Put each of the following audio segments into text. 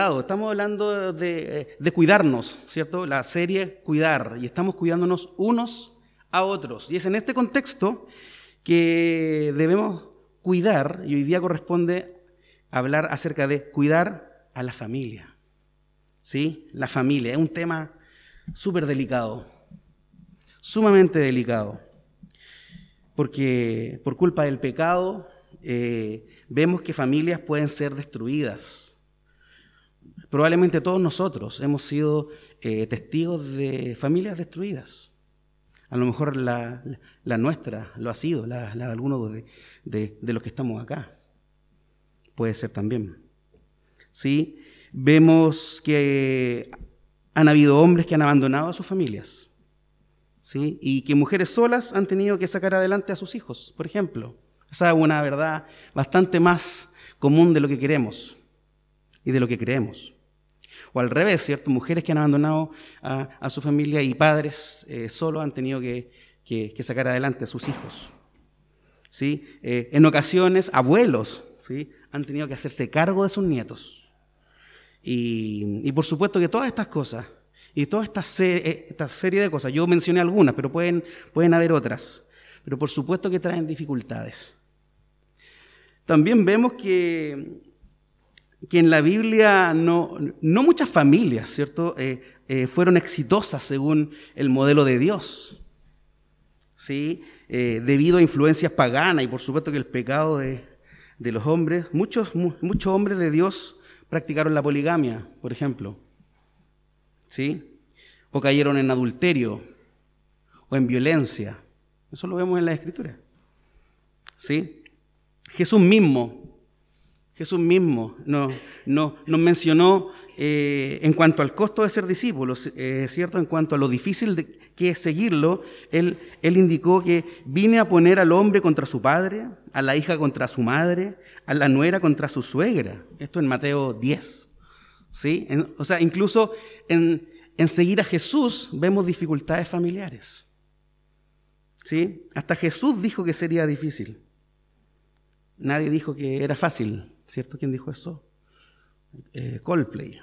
estamos hablando de, de, cuidarnos, ¿cierto? La serie Cuidar, y estamos cuidándonos unos a otros. Y es en este contexto que debemos cuidar, y hoy día corresponde hablar acerca de cuidar a la familia. ¿Sí? La familia es un tema súper delicado, sumamente delicado, porque por culpa del pecado eh, vemos que familias pueden ser destruidas. Probablemente todos nosotros hemos sido eh, testigos de familias destruidas. A lo mejor la, nuestra lo ha sido, la, de algunos de, los que estamos acá. Puede ser también. ¿Sí? Vemos que han habido hombres que han abandonado a sus familias. ¿Sí? Y que mujeres solas han tenido que sacar adelante a sus hijos, por ejemplo. Esa es una verdad bastante más común de lo que queremos y de lo que creemos. O al revés, ¿cierto? Mujeres que han abandonado a, su familia y padres eh, solo han tenido que, sacar adelante a sus hijos. ¿Sí? Eh, en ocasiones, abuelos ¿sí? han tenido que hacerse cargo de sus nietos. Y, por supuesto que todas estas cosas, y toda esta, eh, esta, serie de cosas, yo mencioné algunas, pero pueden, pueden haber otras, pero por supuesto que traen dificultades. También vemos que, que en la Biblia no, no muchas familias, ¿cierto?, eh, eh, fueron exitosas según el modelo de Dios. ¿Sí? Eh, debido a influencias paganas y por supuesto que el pecado de, de los hombres, muchos, muchos hombres de Dios practicaron la poligamia, por ejemplo. ¿Sí? O cayeron en adulterio o en violencia. Eso lo vemos en la Escritura. ¿Sí? Jesús mismo, Jesús mismo nos, mencionó eh, en cuanto al costo de ser discípulos, eh, ¿cierto? En cuanto a lo difícil que es seguirlo, él, él indicó que vine a poner al hombre contra su padre, a la hija contra su madre, a la nuera contra su suegra. Esto en Mateo 10. ¿Sí? o sea, incluso en, en seguir a Jesús vemos dificultades familiares. ¿Sí? Hasta Jesús dijo que sería difícil. Nadie dijo que era fácil, ¿cierto? ¿Quién dijo eso? Eh, Coldplay.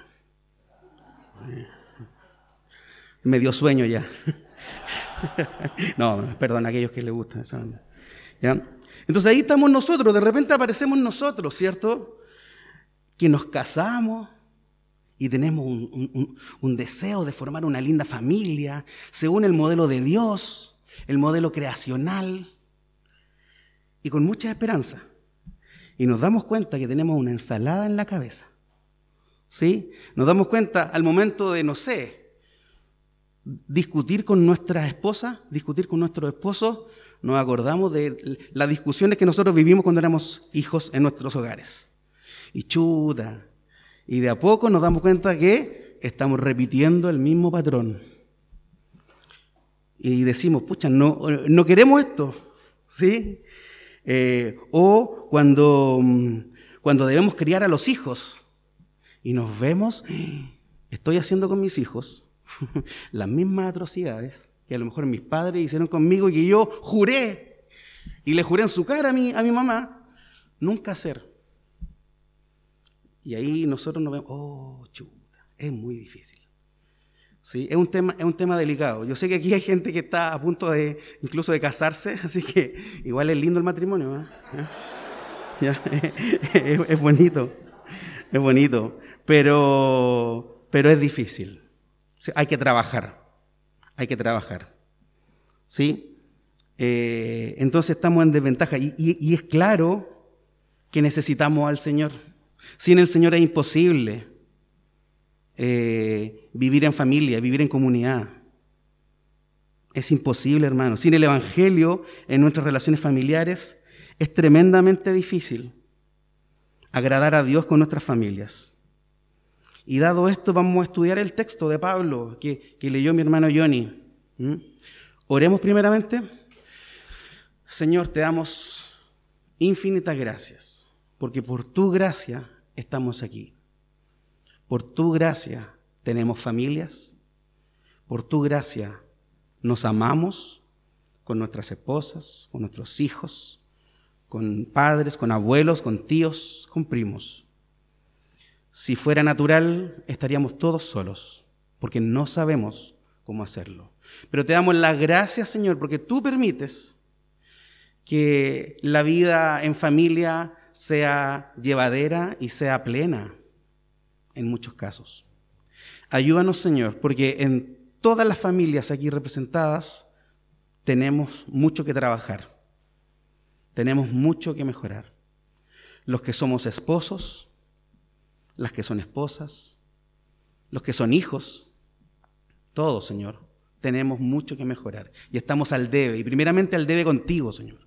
Me dio sueño ya. no, perdón, aquellos que les gusta esa ¿Ya? Entonces ahí estamos nosotros, de repente aparecemos nosotros, ¿cierto? Que nos casamos y tenemos un deseo de formar una linda familia, según el modelo de Dios, el modelo creacional, y con mucha esperanza y nos damos cuenta que tenemos una ensalada en la cabeza. ¿Sí? Nos damos cuenta al momento de, no sé, discutir con nuestra esposa, discutir con nuestro esposo, nos acordamos de las discusiones que nosotros vivimos cuando éramos hijos en nuestros hogares. Y chuta. Y de a poco nos damos cuenta que estamos repitiendo el mismo patrón. Y decimos, pucha, no, no queremos esto. ¿Sí? Eh, o cuando, mm, cuando debemos criar a los hijos y nos vemos, estoy haciendo con mis hijos las mismas atrocidades que a lo mejor mis padres hicieron conmigo y que yo juré y le juré en su cara a mi, a mi mamá nunca hacer. Y ahí nosotros nos vemos, oh, chuta, es muy difícil. ¿Sí? Es, un tema, es un tema delicado. Yo sé que aquí hay gente que está a punto de incluso de casarse, así que igual es lindo el matrimonio. es, bonito, es bonito, pero, pero es difícil. Hay que trabajar, hay que trabajar. ¿Sí? Eh, entonces estamos en desventaja y, y es claro que necesitamos al Señor. Sin el Señor es imposible. Eh, vivir en familia, vivir en comunidad. Es imposible, hermano. Sin el Evangelio en nuestras relaciones familiares es tremendamente difícil agradar a Dios con nuestras familias. Y dado esto, vamos a estudiar el texto de Pablo que, leyó mi hermano Johnny. ¿Mm? Oremos primeramente. Señor, te damos infinitas gracias, porque por tu gracia estamos aquí. Por tu gracia tenemos familias. Por tu gracia nos amamos con nuestras esposas, con nuestros hijos, con padres, con abuelos, con tíos, con primos. Si fuera natural, estaríamos todos solos, porque no sabemos cómo hacerlo. Pero te damos las gracias, Señor, porque tú permites que la vida en familia sea llevadera y sea plena en muchos casos. Ayúdanos, Señor, porque en todas las familias aquí representadas tenemos mucho que trabajar, tenemos mucho que mejorar. Los que somos esposos, las que son esposas, los que son hijos, todos, Señor, tenemos mucho que mejorar y estamos al debe, y primeramente al debe contigo, Señor.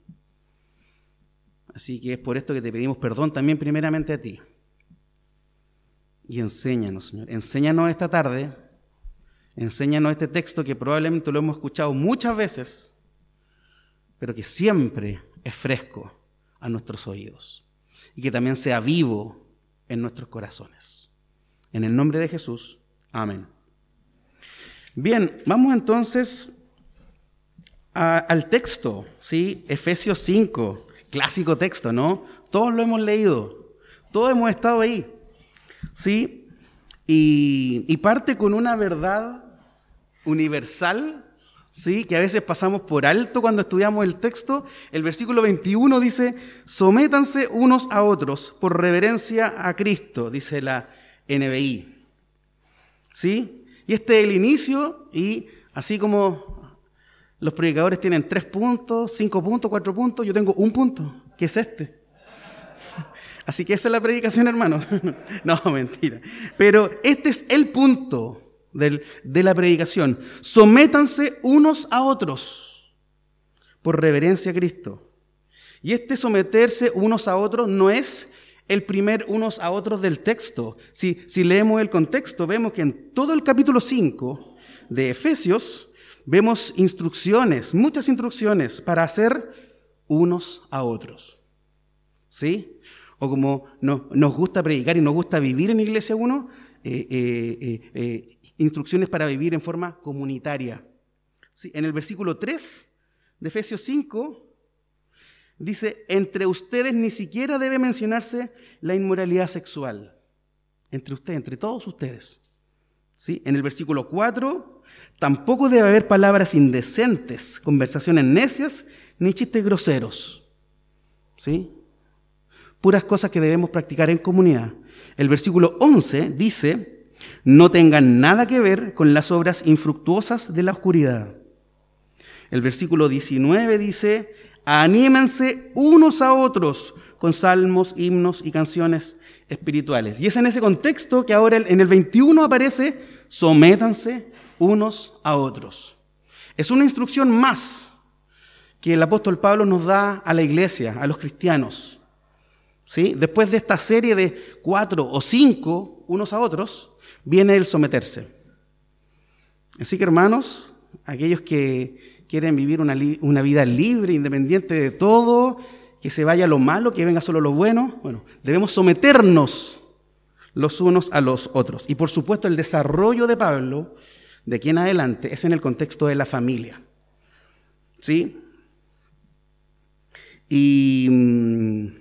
Así que es por esto que te pedimos perdón también primeramente a ti. Y enséñanos, Señor. Enséñanos esta tarde, enséñanos este texto que probablemente lo hemos escuchado muchas veces, pero que siempre es fresco a nuestros oídos y que también sea vivo en nuestros corazones. En el nombre de Jesús, amén. Bien, vamos entonces al texto, ¿sí? Efesios 5, clásico texto, ¿no? Todos lo hemos leído, todos hemos estado ahí, ¿sí? Y, parte con una verdad universal, ¿sí? Que a veces pasamos por alto cuando estudiamos el texto. El versículo 21 dice, sométanse unos a otros por reverencia a Cristo, dice la NBI, ¿sí? Y este es el inicio y así como los predicadores tienen tres puntos, cinco puntos, cuatro puntos, yo tengo un punto, que es este. Así que esa es la predicación, hermanos. no, mentira. Pero este es el punto de la predicación. Sométanse unos a otros por reverencia a Cristo. Y este someterse unos a otros no es el primer unos a otros del texto. Si, si leemos el contexto, vemos que en todo el capítulo 5 de Efesios vemos instrucciones, muchas instrucciones para hacer unos a otros. ¿Sí? O como nos gusta predicar y nos gusta vivir en iglesia uno, eh, eh, eh, instrucciones para vivir en forma comunitaria. ¿Sí? En el versículo 3 de Efesios 5 dice, entre ustedes ni siquiera debe mencionarse la inmoralidad sexual. Entre ustedes, entre todos ustedes. ¿Sí? En el versículo 4, tampoco debe haber palabras indecentes, conversaciones necias, ni chistes groseros. ¿Sí? Puras cosas que debemos practicar en comunidad. El versículo 11 dice, no tengan nada que ver con las obras infructuosas de la oscuridad. El versículo 19 dice, anímense unos a otros con salmos, himnos y canciones espirituales. Y es en ese contexto que ahora en el 21 aparece, sométanse unos a otros. Es una instrucción más que el apóstol Pablo nos da a la iglesia, a los cristianos. ¿Sí? Después de esta serie de cuatro o cinco unos a otros, viene el someterse. Así que hermanos, aquellos que quieren vivir una, vida libre, independiente de todo, que se vaya lo malo, que venga solo lo bueno. Bueno, debemos someternos los unos a los otros. Y por supuesto el desarrollo de Pablo, de aquí en adelante, es en el contexto de la familia. ¿Sí? Y mm,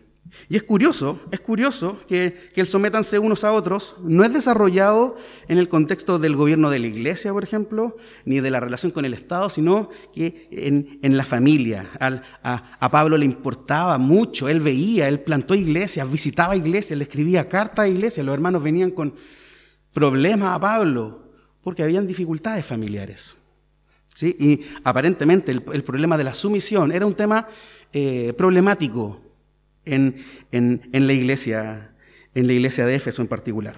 y es curioso, es curioso que, el sométanse unos a otros no es desarrollado en el contexto del gobierno de la iglesia, por ejemplo, ni de la relación con el Estado, sino que en, la familia. a, Pablo le importaba mucho, él veía, él plantó iglesias, visitaba iglesias, le escribía cartas a iglesias, los hermanos venían con problemas a Pablo, porque habían dificultades familiares. ¿sí? Y aparentemente el, problema de la sumisión era un tema eh, problemático en, la iglesia, en la iglesia de Éfeso en particular.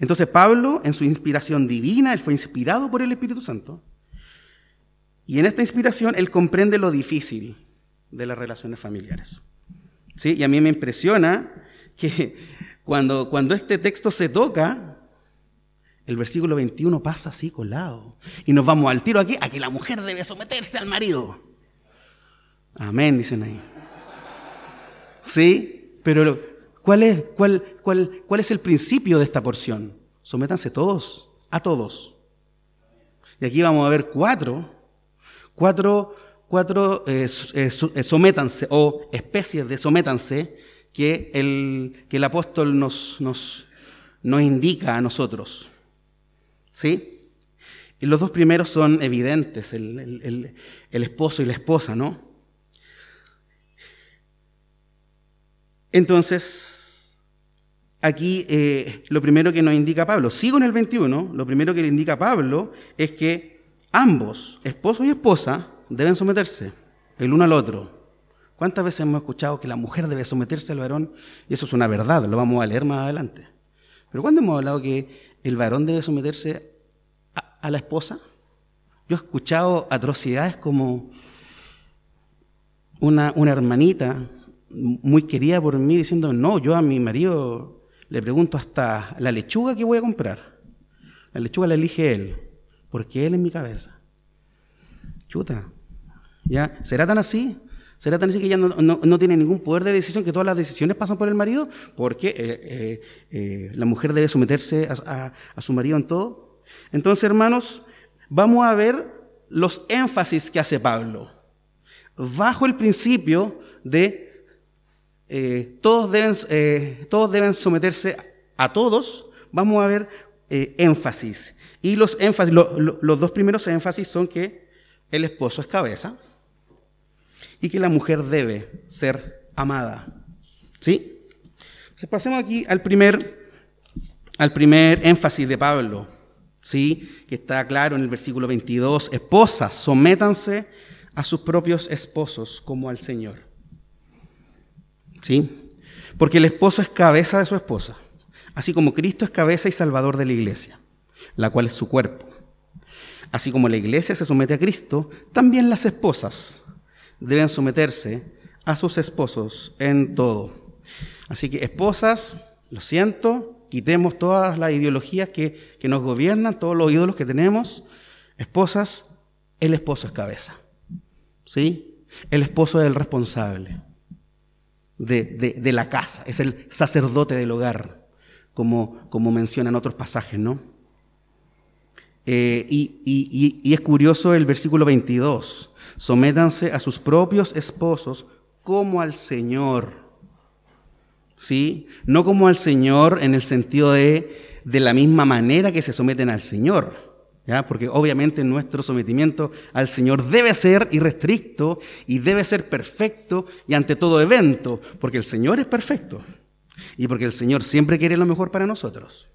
Entonces Pablo, en su inspiración divina, él fue inspirado por el Espíritu Santo, y en esta inspiración él comprende lo difícil de las relaciones familiares. ¿Sí? Y a mí me impresiona que cuando, cuando este texto se toca, el versículo 21 pasa así colado. Y nos vamos al tiro aquí a que la mujer debe someterse al marido. Amén, dicen ahí. ¿Sí? Pero ¿cuál es, es el principio de esta porción? Sométanse todos, a todos. Y aquí vamos a ver cuatro, cuatro, cuatro eh, eh, eh, sométanse o especies de sométanse que el, que el apóstol nos, nos, nos indica a nosotros. ¿Sí? Y los dos primeros son evidentes, el, esposo y la esposa, ¿no? Entonces, aquí eh, lo primero que nos indica Pablo, sigo en el 21, lo primero que le indica Pablo es que ambos, esposo y esposa, deben someterse el uno al otro. ¿Cuántas veces hemos escuchado que la mujer debe someterse al varón? Y eso es una verdad, lo vamos a leer más adelante. Pero ¿cuándo hemos hablado que el varón debe someterse a, la esposa? Yo he escuchado atrocidades como una, una hermanita muy querida por mí diciendo, no, yo a mi marido le pregunto hasta la lechuga que voy a comprar. La lechuga la elige él, porque él es mi cabeza. Chuta, ¿ya? ¿Será tan así? ¿Será tan así que ella no, tiene ningún poder de decisión, que todas las decisiones pasan por el marido? Porque eh, eh, eh, la mujer debe someterse a, su marido en todo. Entonces, hermanos, vamos a ver los énfasis que hace Pablo. Bajo el principio de todos, deben, todos deben someterse a todos, vamos a ver énfasis. Y los dos primeros énfasis son que el esposo es cabeza y que la mujer debe ser amada. ¿Sí? Entonces pasemos aquí al primer, al primer énfasis de Pablo, ¿sí? que está claro en el versículo 22, esposas, sométanse a sus propios esposos como al Señor. ¿Sí? Porque el esposo es cabeza de su esposa, así como Cristo es cabeza y salvador de la iglesia, la cual es su cuerpo. Así como la iglesia se somete a Cristo, también las esposas deben someterse a sus esposos en todo. Así que esposas, lo siento, quitemos todas las ideologías que, nos gobiernan, todos los ídolos que tenemos. Esposas, el esposo es cabeza. ¿Sí? El esposo es el responsable de, la casa, es el sacerdote del hogar, como, como mencionan otros pasajes, ¿no? Eh, y, y es curioso el versículo 22 Sométanse a sus propios esposos como al Señor. ¿Sí? No como al Señor en el sentido de de la misma manera que se someten al Señor. Porque obviamente nuestro sometimiento al Señor debe ser irrestricto y debe ser perfecto y ante todo evento, porque el Señor es perfecto y porque el Señor siempre quiere lo mejor para nosotros.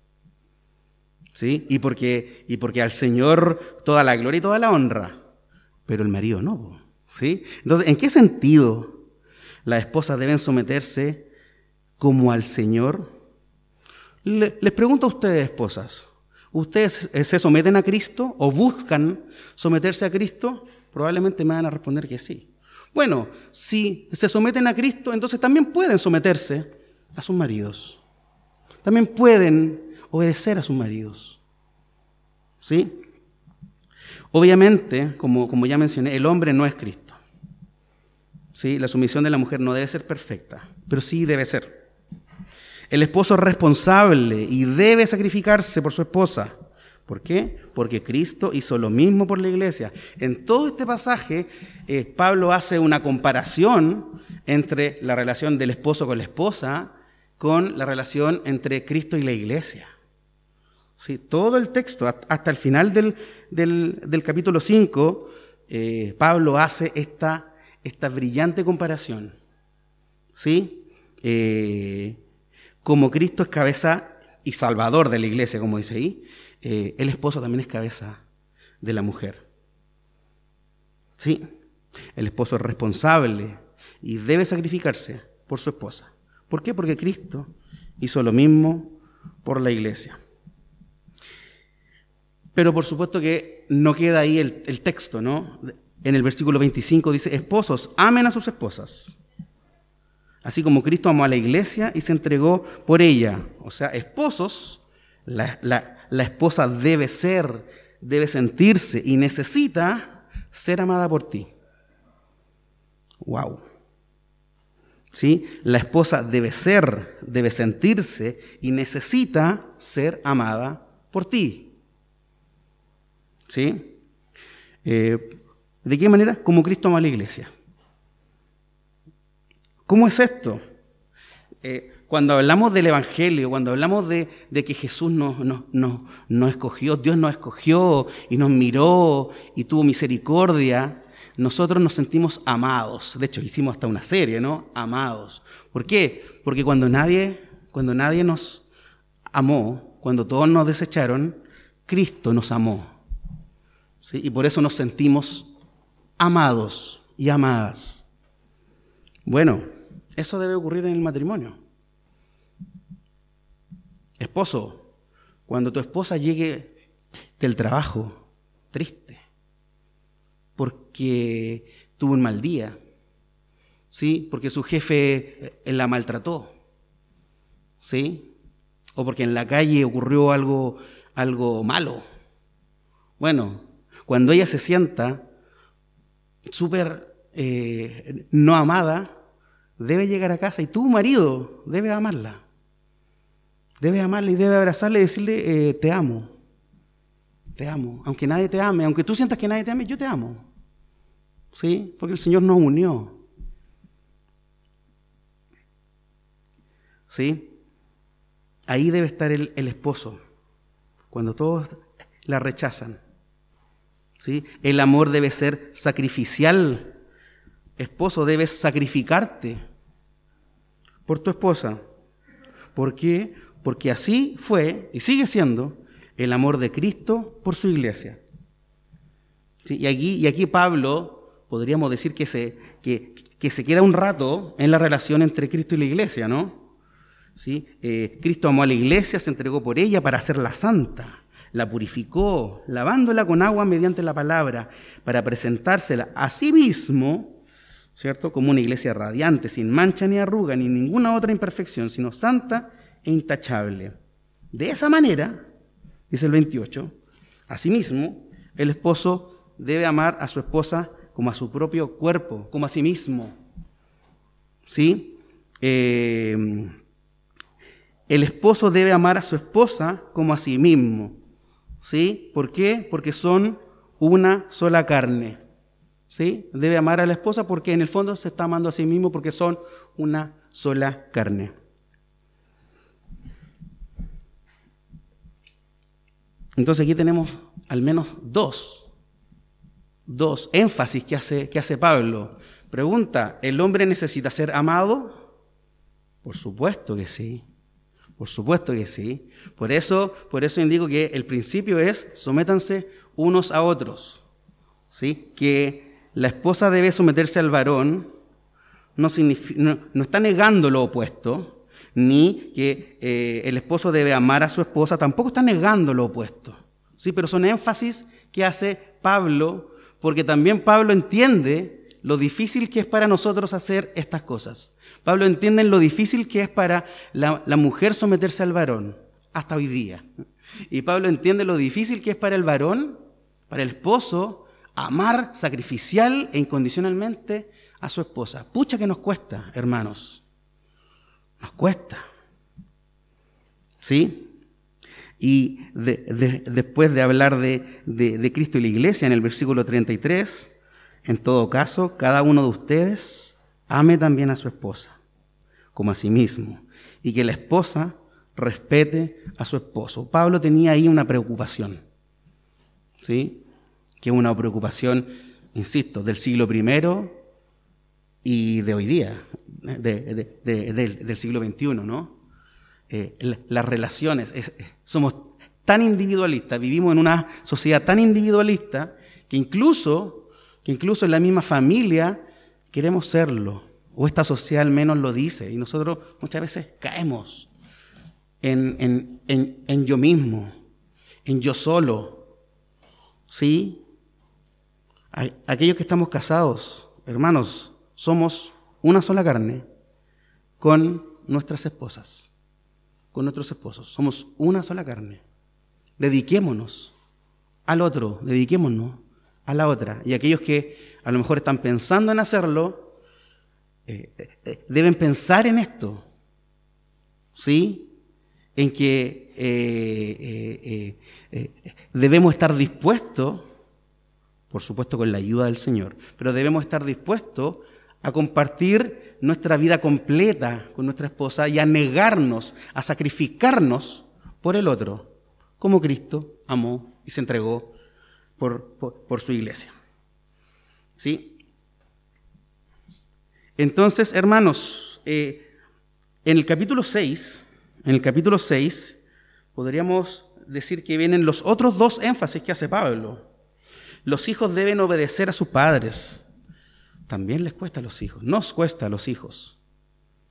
¿Sí? Y porque, y porque al Señor toda la gloria y toda la honra pero el marido no. ¿sí? Entonces, ¿en qué sentido las esposas deben someterse como al Señor? les pregunto a ustedes, esposas, ¿ustedes se someten a Cristo o buscan someterse a Cristo? Probablemente me van a responder que sí. Bueno, si se someten a Cristo, entonces también pueden someterse a sus maridos. También pueden obedecer a sus maridos. ¿Sí? Obviamente, como, como ya mencioné, el hombre no es Cristo. ¿Sí? La sumisión de la mujer no debe ser perfecta, pero sí debe ser. El esposo es responsable y debe sacrificarse por su esposa. ¿Por qué? Porque Cristo hizo lo mismo por la iglesia. En todo este pasaje, eh, Pablo hace una comparación entre la relación del esposo con la esposa con la relación entre Cristo y la iglesia. ¿sí? Todo el texto, hasta el final del, capítulo 5, eh, Pablo hace esta, esta brillante comparación. ¿sí? Eh, como Cristo es cabeza y salvador de la iglesia, como dice ahí, eh, el esposo también es cabeza de la mujer. ¿Sí? El esposo es responsable y debe sacrificarse por su esposa. ¿Por qué? Porque Cristo hizo lo mismo por la iglesia. Pero por supuesto que no queda ahí el, texto, ¿no? En el versículo 25 dice, esposos, amen a sus esposas. Así como Cristo amó a la iglesia y se entregó por ella. O sea, esposos, la, esposa debe ser, debe sentirse y necesita ser amada por ti. Wow. ¿Sí? La esposa debe ser, debe sentirse y necesita ser amada por ti. ¿Sí? Eh, ¿De qué manera? Como Cristo ama a la iglesia. ¿Cómo es esto? Eh, cuando hablamos del Evangelio, cuando hablamos de, que Jesús nos, escogió, Dios nos escogió y nos miró y tuvo misericordia, nosotros nos sentimos amados. De hecho, hicimos hasta una serie, ¿no? Amados. ¿Por qué? Porque cuando nadie, cuando nadie nos amó, cuando todos nos desecharon, Cristo nos amó. ¿Sí? Y por eso nos sentimos amados y amadas. Bueno, eso debe ocurrir en el matrimonio. Esposo, cuando tu esposa llegue del trabajo triste, porque tuvo un mal día, ¿sí? Porque su jefe eh, la maltrató, ¿sí? O porque en la calle ocurrió algo, algo malo. Bueno, cuando ella se sienta súper eh, no amada, debe llegar a casa y tu marido debe amarla. Debe amarle y debe abrazarle y decirle, eh, te amo, te amo. Aunque nadie te ame, aunque tú sientas que nadie te ame, yo te amo. ¿Sí? Porque el Señor nos unió. ¿Sí? Ahí debe estar el, el esposo, cuando todos la rechazan. ¿Sí? El amor debe ser sacrificial. Esposo, debes sacrificarte por tu esposa. ¿Por qué? porque así fue y sigue siendo el amor de Cristo por su iglesia. y, aquí, y aquí Pablo podríamos decir que se, que, se queda un rato en la relación entre Cristo y la iglesia, ¿no? ¿Sí? Eh, Cristo amó a la iglesia, se entregó por ella para hacerla santa, la purificó, lavándola con agua mediante la palabra, para presentársela a sí mismo, ¿cierto? Como una iglesia radiante, sin mancha ni arruga, ni ninguna otra imperfección, sino santa e intachable. De esa manera, dice el 28, asimismo, el esposo debe amar a su esposa como a su propio cuerpo, como a sí mismo. ¿Sí? Eh, el esposo debe amar a su esposa como a sí mismo. ¿Sí? ¿Por qué? Porque son una sola carne. ¿Sí? Debe amar a la esposa porque en el fondo se está amando a sí mismo porque son una sola carne. Entonces aquí tenemos al menos dos, dos énfasis que hace, que hace Pablo. Pregunta, ¿el hombre necesita ser amado? Por supuesto que sí. Por supuesto que sí. Por eso, por eso indico que el principio es sométanse unos a otros. ¿Sí? Que la esposa debe someterse al varón no, está negando lo opuesto, ni que eh, el esposo debe amar a su esposa, tampoco está negando lo opuesto. ¿sí? Pero son énfasis que hace Pablo, porque también Pablo entiende lo difícil que es para nosotros hacer estas cosas. Pablo entiende lo difícil que es para la, la mujer someterse al varón, hasta hoy día. Y Pablo entiende lo difícil que es para el varón, para el esposo, amar sacrificial e incondicionalmente a su esposa. Pucha que nos cuesta, hermanos. Nos cuesta. ¿Sí? Y después de hablar de, Cristo y la iglesia en el versículo 33, en todo caso, cada uno de ustedes ame también a su esposa, como a sí mismo, y que la esposa respete a su esposo. Pablo tenía ahí una preocupación, ¿sí? Que es una preocupación, insisto, del siglo I y de hoy día, del siglo XXI, ¿no? Eh, las relaciones, somos tan individualistas, vivimos en una sociedad tan individualista que incluso, que incluso en la misma familia queremos serlo, o esta sociedad al menos lo dice, y nosotros muchas veces caemos en, en yo mismo, en yo solo, ¿sí? Aquellos que estamos casados, hermanos, somos una sola carne con nuestras esposas, con nuestros esposos. Somos una sola carne. Dediquémonos al otro, dediquémonos a la otra. Y aquellos que a lo mejor están pensando en hacerlo, eh, eh, deben pensar en esto. ¿Sí? En que eh, debemos estar dispuestos, por supuesto con la ayuda del Señor, pero debemos estar dispuestos a compartir nuestra vida completa con nuestra esposa y a negarnos, a sacrificarnos por el otro, como Cristo amó y se entregó por, su iglesia. ¿Sí? Entonces, hermanos, eh, en el capítulo 6, en el capítulo 6, podríamos decir que vienen los otros dos énfasis que hace Pablo. Los hijos deben obedecer a sus padres. También les cuesta a los hijos, nos cuesta a los hijos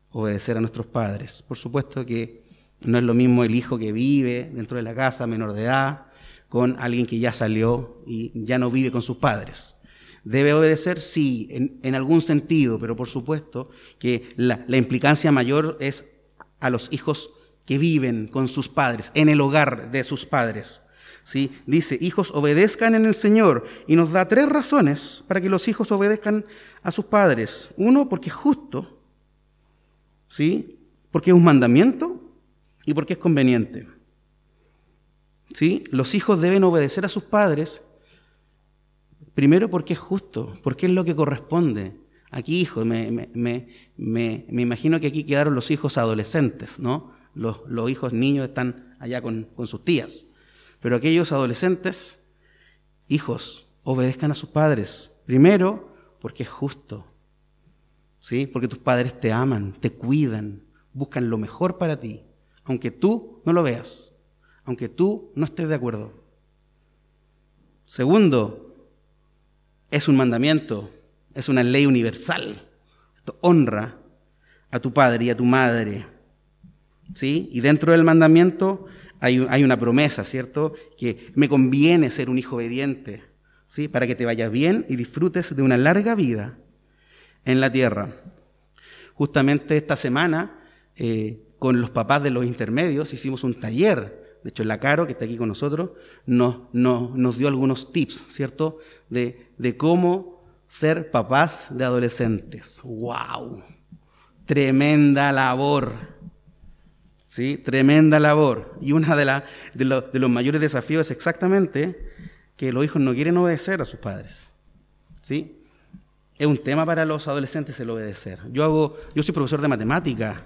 obedecer a nuestros padres. Por supuesto que no es lo mismo el hijo que vive dentro de la casa, menor de edad, con alguien que ya salió y ya no vive con sus padres. ¿Debe obedecer? Sí, en, algún sentido, pero por supuesto que la, la implicancia mayor es a los hijos que viven con sus padres, en el hogar de sus padres. ¿Sí? Dice, hijos obedezcan en el Señor. Y nos da tres razones para que los hijos obedezcan a sus padres. Uno, porque es justo. ¿Sí? Porque es un mandamiento y porque es conveniente. ¿Sí? Los hijos deben obedecer a sus padres, primero porque es justo, porque es lo que corresponde. Aquí, hijos, me, me, me, imagino que aquí quedaron los hijos adolescentes, ¿no? Los, los hijos niños están allá con, con sus tías. Pero aquellos adolescentes, hijos, obedezcan a sus padres. Primero, porque es justo. ¿Sí? Porque tus padres te aman, te cuidan, buscan lo mejor para ti, aunque tú no lo veas aunque tú no estés de acuerdo. Segundo, es un mandamiento, es una ley universal. honra a tu padre y a tu madre. ¿Sí? Y dentro del mandamiento hay, una promesa, ¿cierto? Que me conviene ser un hijo obediente, ¿sí? Para que te vayas bien y disfrutes de una larga vida en la tierra. Justamente esta semana, eh, con los papás de los intermedios, hicimos un taller de hecho, la Caro, que está aquí con nosotros, nos, nos dio algunos tips, ¿cierto? De, de, cómo ser papás de adolescentes. ¡Wow! Tremenda labor. ¿Sí? Tremenda labor. Y uno de, la, de, de los mayores desafíos es exactamente que los hijos no quieren obedecer a sus padres. ¿Sí? Es un tema para los adolescentes el obedecer. Yo hago, yo soy profesor de matemáticas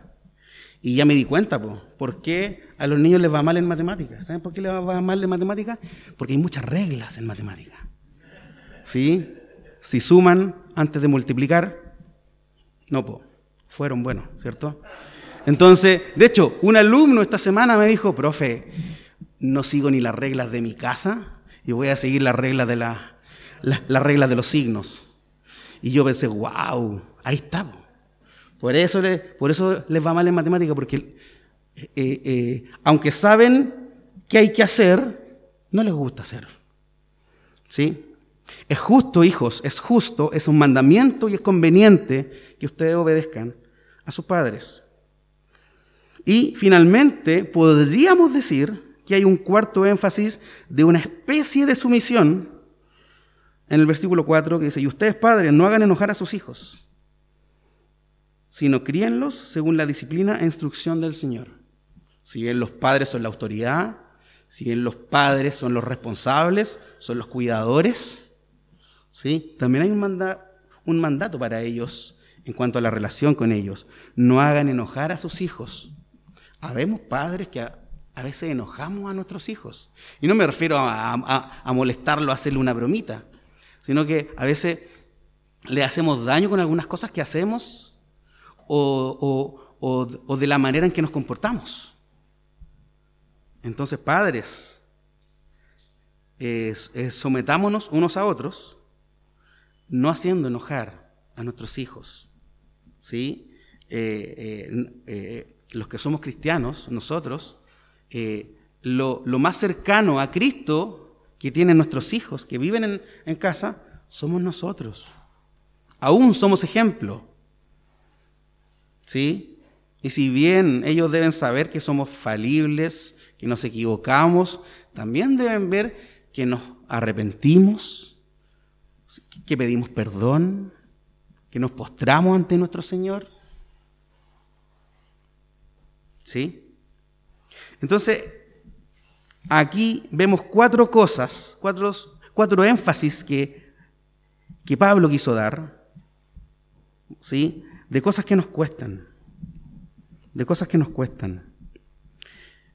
y ya me di cuenta, ¿por qué a los niños les va mal en matemáticas? ¿Saben por qué les va mal en matemáticas? Porque hay muchas reglas en matemáticas. ¿Sí? Si suman antes de multiplicar, no, fueron buenos, ¿cierto? Entonces, de hecho, un alumno esta semana me dijo, profe, no sigo ni las reglas de mi casa y voy a seguir las reglas de, la, las reglas de los signos. Y yo pensé, wow, ahí está. Por eso, por eso les va mal en matemática, porque eh, eh, aunque saben qué hay que hacer, no les gusta hacer. ¿Sí? Es justo, hijos, es justo, es un mandamiento y es conveniente que ustedes obedezcan a sus padres. Y finalmente podríamos decir que hay un cuarto énfasis de una especie de sumisión en el versículo 4 que dice, y ustedes padres no hagan enojar a sus hijos sino críenlos según la disciplina e instrucción del Señor. Si bien los padres son la autoridad, si bien los padres son los responsables, son los cuidadores, ¿sí? también hay un, un mandato para ellos en cuanto a la relación con ellos. No hagan enojar a sus hijos. Habemos padres que a, veces enojamos a nuestros hijos. Y no me refiero a, molestarlo, a hacerle una bromita, sino que a veces le hacemos daño con algunas cosas que hacemos o, de la manera en que nos comportamos. Entonces, padres, sometámonos unos a otros, no haciendo enojar a nuestros hijos. ¿sí? Eh, eh, eh, los que somos cristianos, nosotros, lo, más cercano a Cristo que tienen nuestros hijos, que viven en, en casa, somos nosotros. Aún somos ejemplo. ¿sí? Y si bien ellos deben saber que somos falibles, que nos equivocamos, también deben ver que nos arrepentimos, que pedimos perdón, que nos postramos ante nuestro Señor. ¿Sí? Entonces, aquí vemos cuatro cosas, cuatro, cuatro énfasis que, que Pablo quiso dar ¿sí? De cosas que nos cuestan, de cosas que nos cuestan.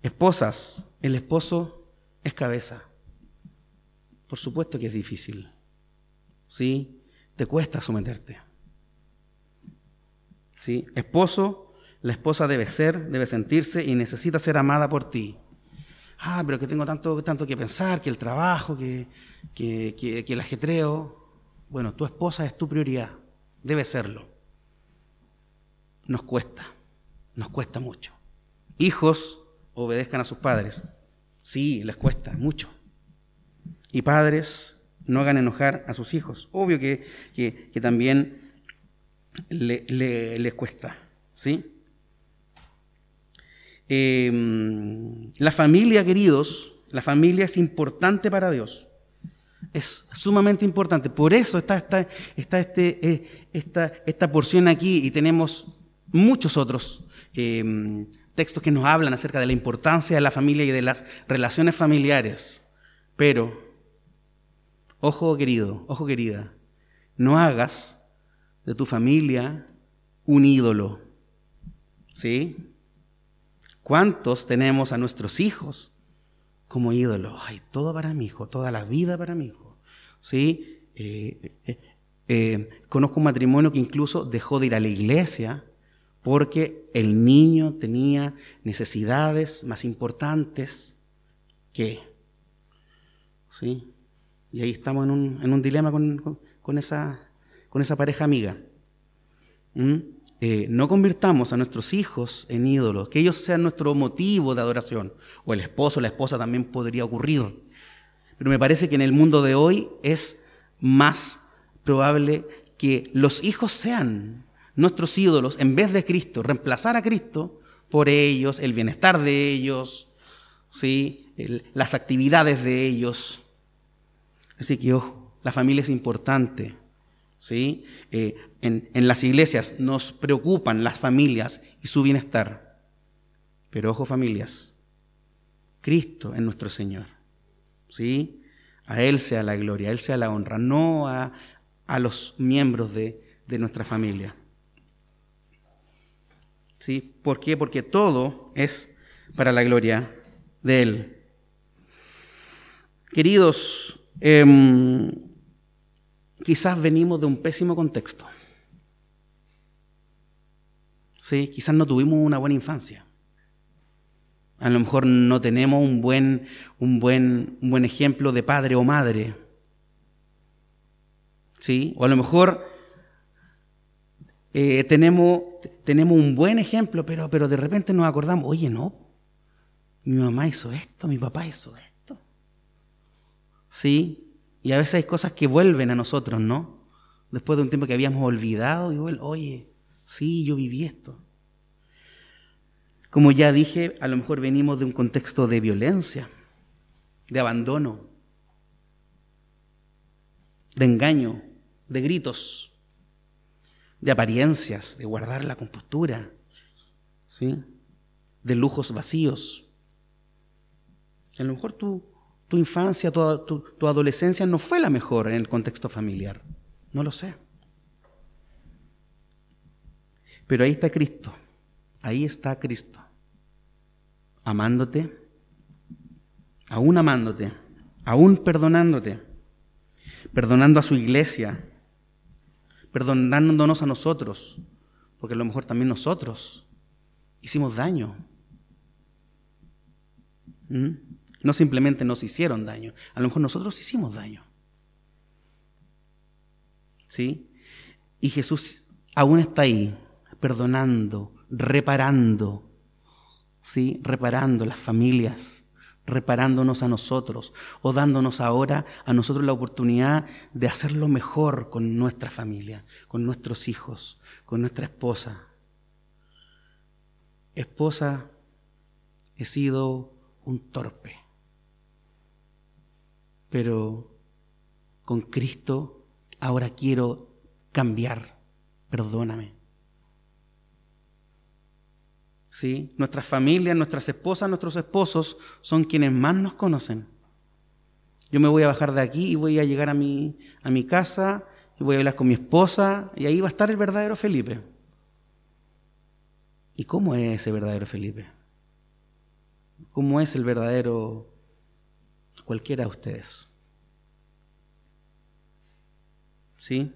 Esposas, el esposo es cabeza. Por supuesto que es difícil, ¿sí? Te cuesta someterte. ¿Sí? Esposo, la esposa debe ser, debe sentirse y necesita ser amada por ti. Ah, pero que tengo tanto, tanto que pensar, que el trabajo, que, que, que el ajetreo. Bueno, tu esposa es tu prioridad, debe serlo. Nos cuesta, nos cuesta mucho. Hijos obedezcan a sus padres. Sí, les cuesta mucho. Y padres no hagan enojar a sus hijos. Obvio que, que, también le, les cuesta. ¿sí? Em, la familia, queridos, la familia es importante para Dios. Es sumamente importante. Por eso está, está, está este, eh, esta, esta, porción aquí y tenemos muchos otros em, textos que nos hablan acerca de la importancia de la familia y de las relaciones familiares. Pero, ojo querido, ojo querida, no hagas de tu familia un ídolo. ¿Sí? ¿Cuántos tenemos a nuestros hijos como ídolos? Ay, todo para mi hijo, toda la vida para mi hijo. ¿sí? Eh, eh, eh, conozco un matrimonio que incluso dejó de ir a la iglesia porque el niño tenía necesidades más importantes que... ¿sí? Y ahí estamos en un, dilema con, esa, con esa pareja amiga. ¿Mm? No convirtamos a nuestros hijos en ídolos, que ellos sean nuestro motivo de adoración. O el esposo la esposa también podría ocurrir. Pero me parece que en el mundo de hoy es más probable que los hijos sean nuestros ídolos en vez de Cristo, reemplazar a Cristo por ellos, el bienestar de ellos, ¿sí? las actividades de ellos. Así que, ojo, la familia es importante. ¿Sí? Eh, en, en las iglesias nos preocupan las familias y su bienestar. Pero ojo familias, Cristo es nuestro Señor. ¿sí? A Él sea la gloria, a Él sea la honra, no a, los miembros de, nuestra familia. ¿Sí? ¿Por qué? Porque todo es para la gloria de Él. Queridos, em, quizás venimos de un pésimo contexto. Sí, quizás no tuvimos una buena infancia. A lo mejor no tenemos un buen, un buen, un buen ejemplo de padre o madre. ¿Sí? O a lo mejor eh, tenemos, tenemos un buen ejemplo, pero, pero de repente nos acordamos, oye, no, mi mamá hizo esto, mi papá hizo esto. ¿Sí? Y a veces hay cosas que vuelven a nosotros, ¿no? Después de un tiempo que habíamos olvidado, y vuelven, oye, sí, yo viví esto. Como ya dije, a lo mejor venimos de un contexto de violencia, de abandono, de engaño, de gritos, de apariencias, de guardar la compostura, ¿sí? de lujos vacíos. A lo mejor tu, tu infancia, tu, adolescencia no fue la mejor en el contexto familiar. No lo sé. Pero ahí está Cristo. Ahí está Cristo amándote, aún amándote, aún perdonándote, perdonando a su iglesia, perdonándonos a nosotros, porque a lo mejor también nosotros hicimos daño. ¿Mm? No simplemente nos hicieron daño, a lo mejor nosotros hicimos daño. ¿Sí? Y Jesús aún está ahí, perdonando, reparando, ¿sí? reparando las familias, reparándonos a nosotros o dándonos ahora a nosotros la oportunidad de hacerlo mejor con nuestra familia, con nuestros hijos, con nuestra esposa. Esposa, he sido un torpe, pero con Cristo ahora quiero cambiar, perdóname. ¿sí? Nuestras familias, nuestras esposas, nuestros esposos son quienes más nos conocen. Yo me voy a bajar de aquí y voy a llegar a mi, a mi casa y voy a hablar con mi esposa y ahí va a estar el verdadero Felipe. ¿Y cómo es ese verdadero Felipe? ¿Cómo es el verdadero cualquiera de ustedes? ¿Sí?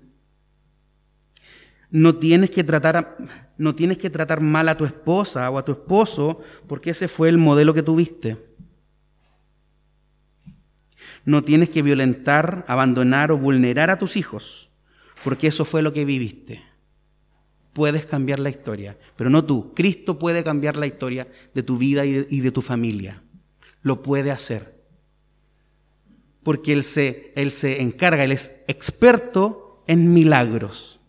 No tienes que tratar no tienes que tratar mal a tu esposa o a tu esposo porque ese fue el modelo que tuviste. No tienes que violentar, abandonar o vulnerar a tus hijos porque eso fue lo que viviste. Puedes cambiar la historia, pero no tú. Cristo puede cambiar la historia de tu vida y de, y de tu familia. Lo puede hacer. Porque él se, él se encarga, Él es experto en milagros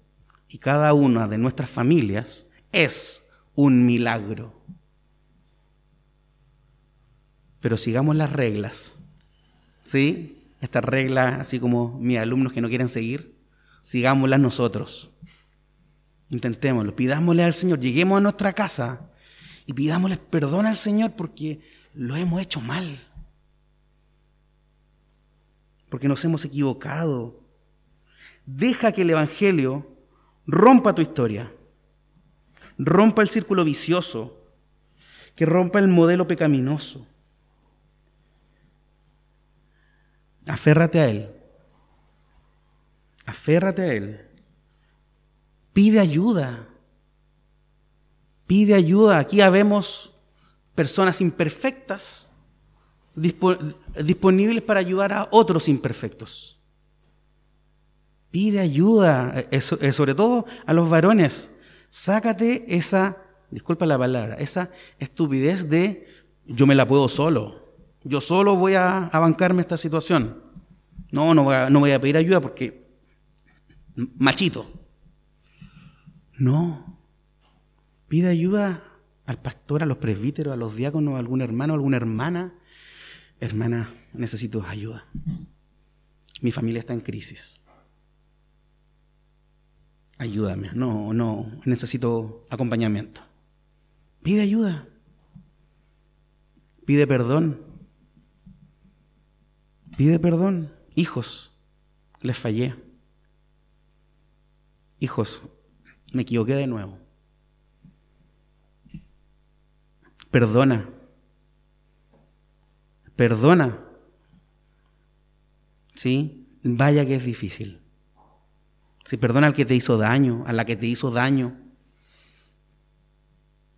y cada una de nuestras familias es un milagro. Pero sigamos las reglas. ¿Sí? Estas reglas, así como mis alumnos que no quieren seguir, sigámoslas nosotros. Intentémoslo, pidámosle al Señor, lleguemos a nuestra casa y pidámosle perdón al Señor porque lo hemos hecho mal. Porque nos hemos equivocado. Deja que el Evangelio rompa tu historia, rompa el círculo vicioso, que rompa el modelo pecaminoso. Aférrate a Él. Aférrate a Él. Pide ayuda. Pide ayuda. Aquí habemos personas imperfectas disponibles para ayudar a otros imperfectos. Pide ayuda, eh, eh, sobre todo a los varones. Sácate esa, disculpa la palabra, esa estupidez de yo me la puedo solo. Yo solo voy a, bancarme esta situación. No, no voy, a, no voy a pedir ayuda porque machito. No. Pide ayuda al pastor, a los presbíteros, a los diáconos, a algún hermano, a alguna hermana. Hermana, necesito ayuda. Mi familia está en crisis ayúdame, no, no, necesito acompañamiento. Pide ayuda, pide perdón, pide perdón. Hijos, les fallé. Hijos, me equivoqué de nuevo. Perdona. Perdona. ¿Sí? Vaya que es difícil. Si perdona al que te hizo daño, a la que te hizo daño.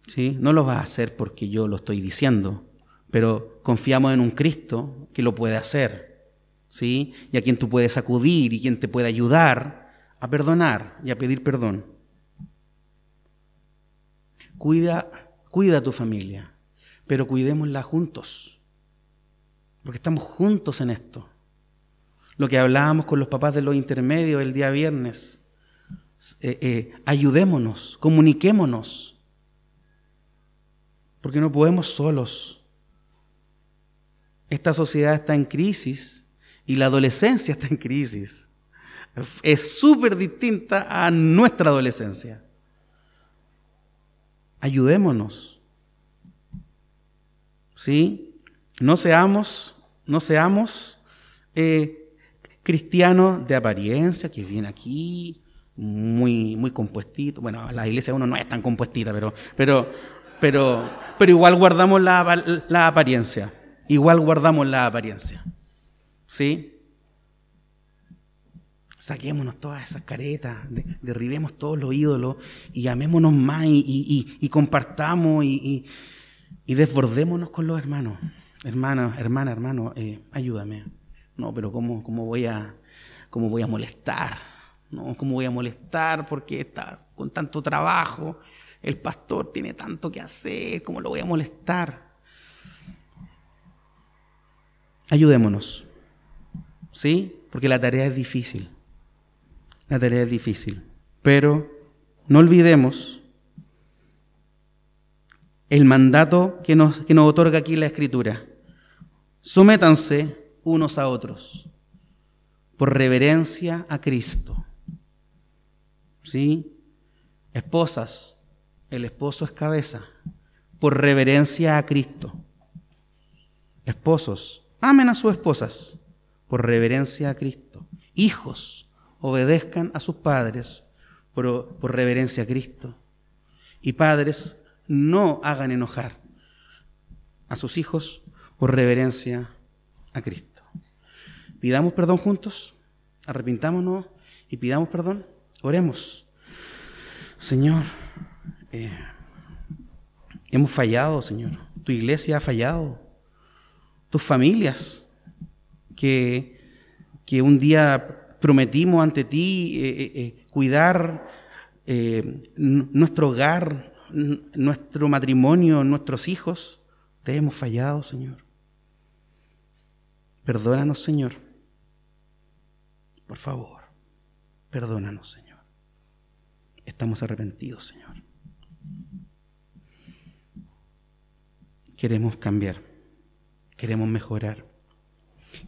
¿Sí? No lo vas a hacer porque yo lo estoy diciendo, pero confiamos en un Cristo que lo puede hacer. ¿Sí? Y a quien tú puedes acudir y quien te puede ayudar a perdonar y a pedir perdón. Cuida, cuida a tu familia, pero cuidémosla juntos, porque estamos juntos en esto lo que hablábamos con los papás de los intermedios el día viernes. Eh, eh, ayudémonos, comuniquémonos, porque no podemos solos. Esta sociedad está en crisis y la adolescencia está en crisis. Es súper distinta a nuestra adolescencia. Ayudémonos. ¿Sí? No seamos, no seamos eh, cristiano de apariencia que viene aquí muy, muy compuestito. Bueno, la iglesia uno no es tan compuestita, pero, pero, pero, pero igual guardamos la, la apariencia. Igual guardamos la apariencia. ¿Sí? Saquémonos todas esas caretas, derribemos todos los ídolos y amémonos más y, compartamos y, desbordémonos con los hermanos. Hermanos, hermana, hermano, eh, ayúdame. No, pero ¿cómo, cómo, voy, a, cómo voy a molestar? ¿No? ¿Cómo voy a molestar? Porque está con tanto trabajo, el pastor tiene tanto que hacer, ¿cómo lo voy a molestar? Ayudémonos, ¿sí? Porque la tarea es difícil, la tarea es difícil, pero no olvidemos el mandato que nos, que nos otorga aquí la Escritura. Sométanse unos a otros, por reverencia a Cristo. ¿Sí? Esposas, el esposo es cabeza, por reverencia a Cristo. Esposos, amen a sus esposas, por reverencia a Cristo. Hijos, obedezcan a sus padres por, por reverencia a Cristo. Y padres, no hagan enojar a sus hijos por reverencia a Cristo. Pidamos perdón juntos, arrepintámonos y pidamos perdón. Oremos. Señor, eh, hemos fallado, Señor. Tu iglesia ha fallado. Tus familias que, que un día prometimos ante ti eh, eh, cuidar nuestro hogar, nuestro matrimonio, nuestros hijos. Te hemos fallado, Señor. Perdónanos, Señor. Por favor, perdónanos, Señor. Estamos arrepentidos, Señor. Queremos cambiar, queremos mejorar,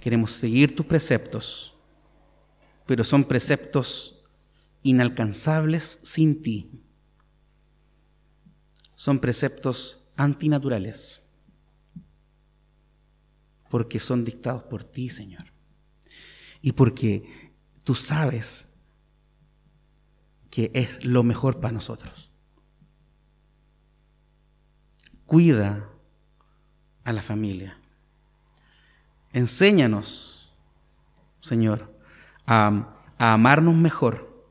queremos seguir tus preceptos, pero son preceptos inalcanzables sin ti. Son preceptos antinaturales porque son dictados por ti, Señor. Y porque tú sabes que es lo mejor para nosotros. Cuida a la familia. Enséñanos, Señor, a, a amarnos mejor,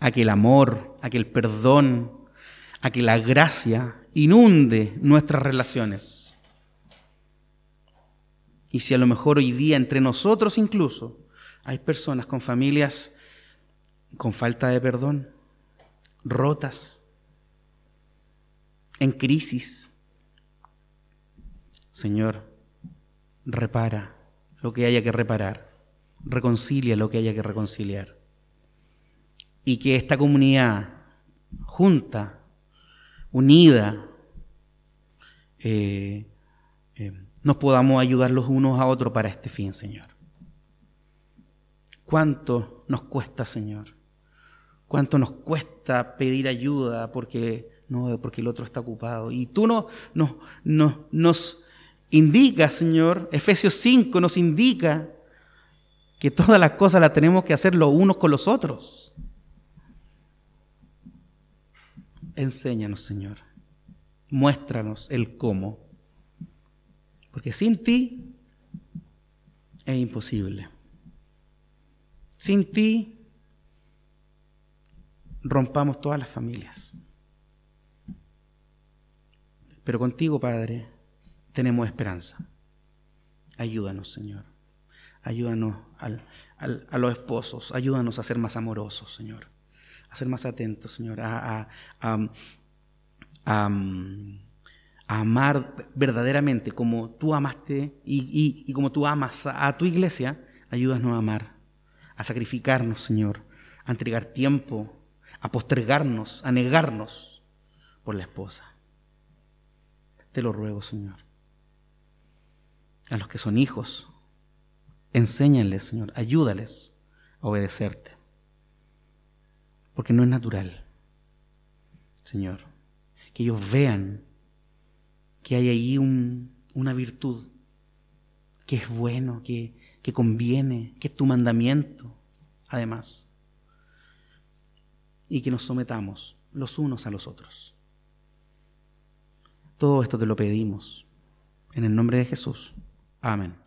a que el amor, a que el perdón, a que la gracia inunde nuestras relaciones y si a lo mejor hoy día entre nosotros incluso hay personas con familias con falta de perdón, rotas, en crisis, Señor, repara lo que haya que reparar, reconcilia lo que haya que reconciliar. Y que esta comunidad junta, unida, eh, eh, nos podamos ayudar los unos a otros para este fin, Señor. ¿Cuánto nos cuesta, Señor? ¿Cuánto nos cuesta pedir ayuda porque no, porque el otro está ocupado? Y tú no, no, no, nos indicas, Señor, Efesios 5 nos indica que todas las cosas las tenemos que hacer los unos con los otros. Enséñanos, Señor. Muéstranos el cómo. Porque sin ti es imposible. Sin ti rompamos todas las familias. Pero contigo, Padre, tenemos esperanza. Ayúdanos, Señor. Ayúdanos a los esposos. Ayúdanos a ser más amorosos, Señor. A ser más atentos, Señor. a, a a amar verdaderamente como tú amaste y, como tú amas a, tu iglesia, ayúdanos a amar, a sacrificarnos, Señor, a entregar tiempo, a postergarnos, a negarnos por la esposa. Te lo ruego, Señor. A los que son hijos, enséñales, Señor, ayúdales a obedecerte. Porque no es natural, Señor, que ellos vean que hay ahí una virtud que es bueno, que, que conviene, que es tu mandamiento, además. Y que nos sometamos los unos a los otros. Todo esto te lo pedimos. En el nombre de Jesús. Amén.